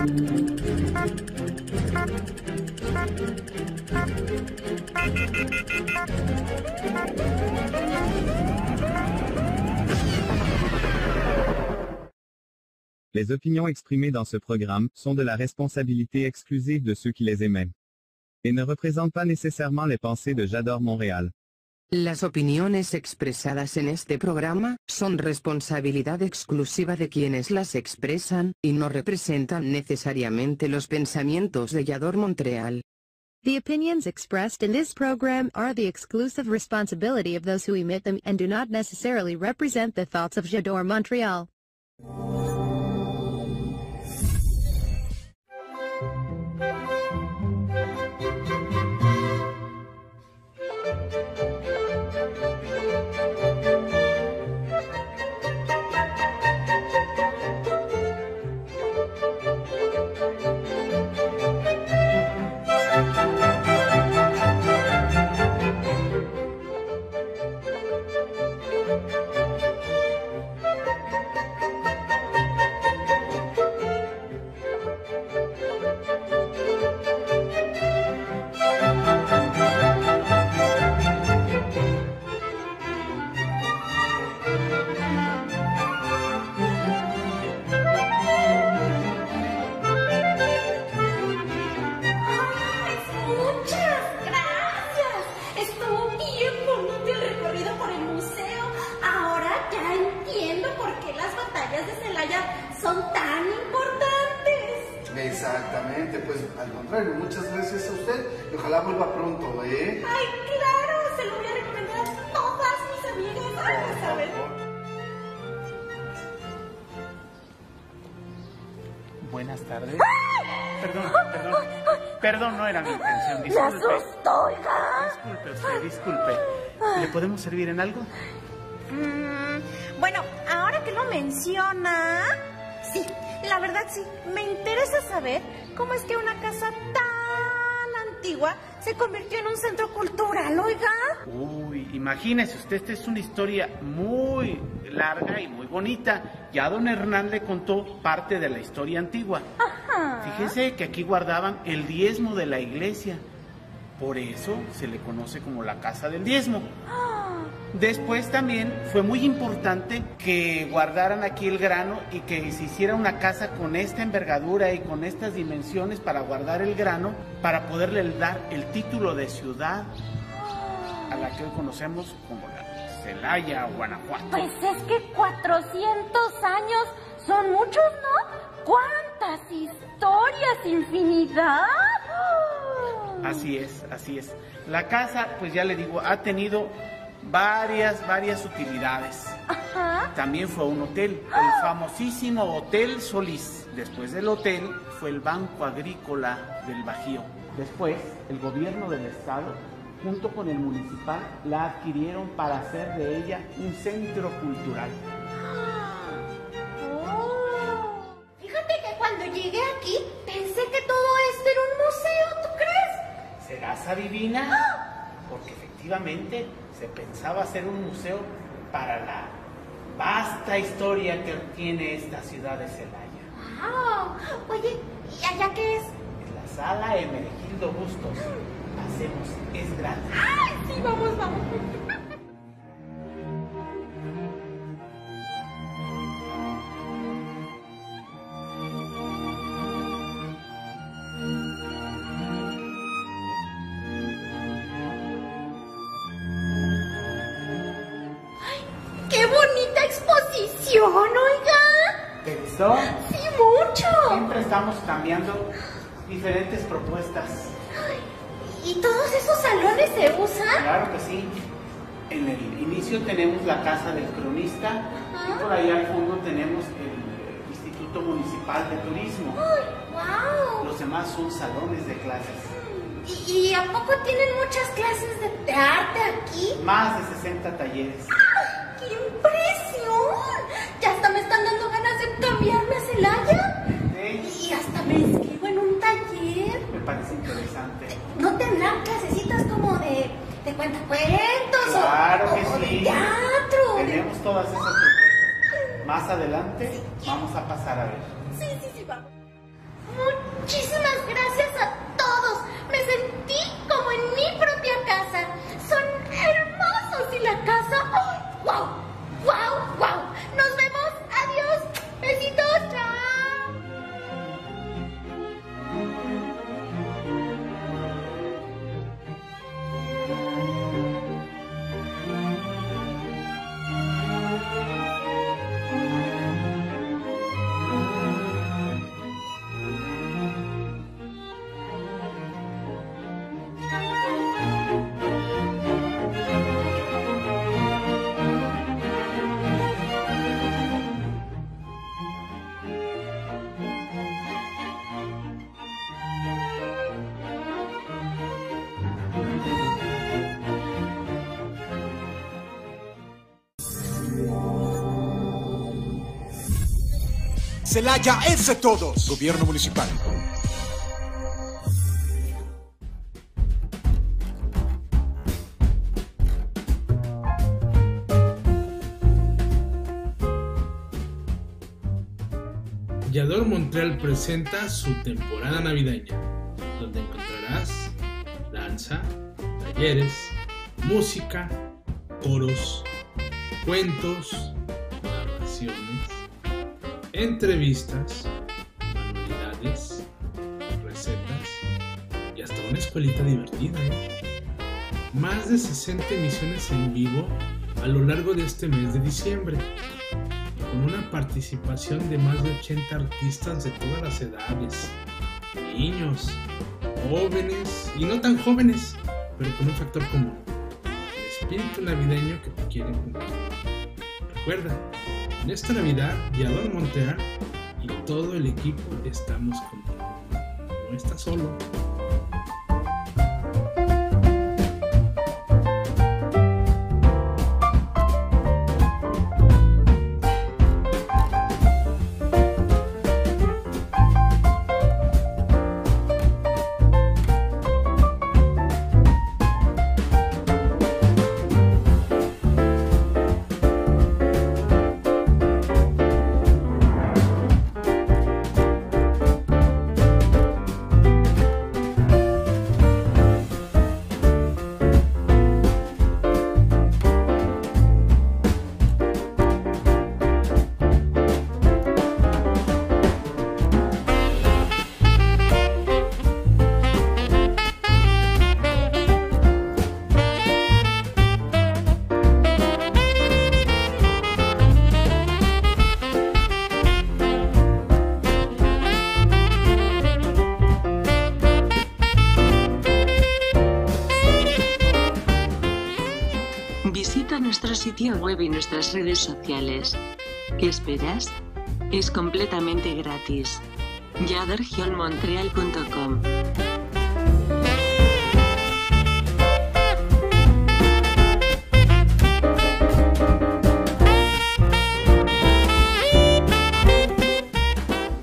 Les opinions exprimées dans ce programme sont de la responsabilité exclusive de ceux qui les émettent et ne représentent pas nécessairement les pensées de J'adore Montréal. Las opiniones expresadas en este programa son responsabilidad exclusiva de quienes las expresan y no representan necesariamente los pensamientos de Yador Montreal. The opinions expressed in this program are the exclusive responsibility of those who emit them and do not necessarily represent the thoughts of Jador Montreal. Contrario, muchas gracias a usted y ojalá vuelva pronto, ¿eh? Ay, claro, se lo voy a recomendar a todas mis amigas. Ay, a favor. Buenas tardes. Perdón, perdón. Perdón, no era mi intención. Me Disculpe. asustó, oiga. Disculpe usted, disculpe. ¿Le podemos servir en algo? Mm, bueno, ahora que lo menciona, sí, la verdad sí, me interesa saber cómo es que una casa tan antigua se convirtió en un centro cultural, oiga. Uy, imagínese usted, esta es una historia muy larga y muy bonita. Ya don Hernán le contó parte de la historia antigua. Ajá. Fíjese que aquí guardaban el diezmo de la iglesia. Por eso se le conoce como la casa del diezmo. Después también fue muy importante que guardaran aquí el grano y que se hiciera una casa con esta envergadura y con estas dimensiones para guardar el grano, para poderle dar el título de ciudad a la que hoy conocemos como la Celaya, Guanajuato. Pues es que 400 años son muchos, ¿no? ¿Cuántas historias, infinidad? Así es, así es. La casa, pues ya le digo, ha tenido varias, varias utilidades. Ajá. También fue un hotel, el famosísimo Hotel Solís. Después del hotel fue el Banco Agrícola del Bajío. Después, el gobierno del estado, junto con el municipal, la adquirieron para hacer de ella un centro cultural. Oh. Fíjate que cuando llegué aquí pensé que todo esto era un museo, ¿tú crees? ¿Serás adivina? Porque efectivamente se pensaba hacer un museo para la vasta historia que tiene esta ciudad de Celaya. Wow. Oye, ¿y allá qué es? La sala Emergildo Bustos. Hacemos, es grande. ¡Ay, sí, vamos, vamos! Gustó? ¡Sí, mucho! Siempre estamos cambiando diferentes propuestas. ¿Y todos esos salones se usan? Claro que sí. En el inicio tenemos la casa del cronista y por ahí al fondo tenemos el Instituto Municipal de Turismo. ¡Ay, wow! Los demás son salones de clases. ¿Y, y a poco tienen muchas clases de, de arte aquí? Más de 60 talleres. todas esas propuestas. Más adelante vamos a pasar a ver. Sí, sí, sí, vamos. Muchísimas gracias. Celaya es de todos. Gobierno municipal. Yador Montreal presenta su temporada navideña, donde encontrarás danza, talleres, música, coros, cuentos, narraciones, entrevistas, manualidades, recetas y hasta una escuelita divertida. ¿eh? Más de 60 emisiones en vivo a lo largo de este mes de diciembre con una participación de más de 80 artistas de todas las edades, niños, jóvenes y no tan jóvenes, pero con un factor común, el espíritu navideño que te quieren cumplir. Recuerda, esta Navidad, Yador Montear y todo el equipo estamos contigo. No estás solo. Sitio web y nuestras redes sociales. ¿Qué esperas? Es completamente gratis. yadergionmontreal.com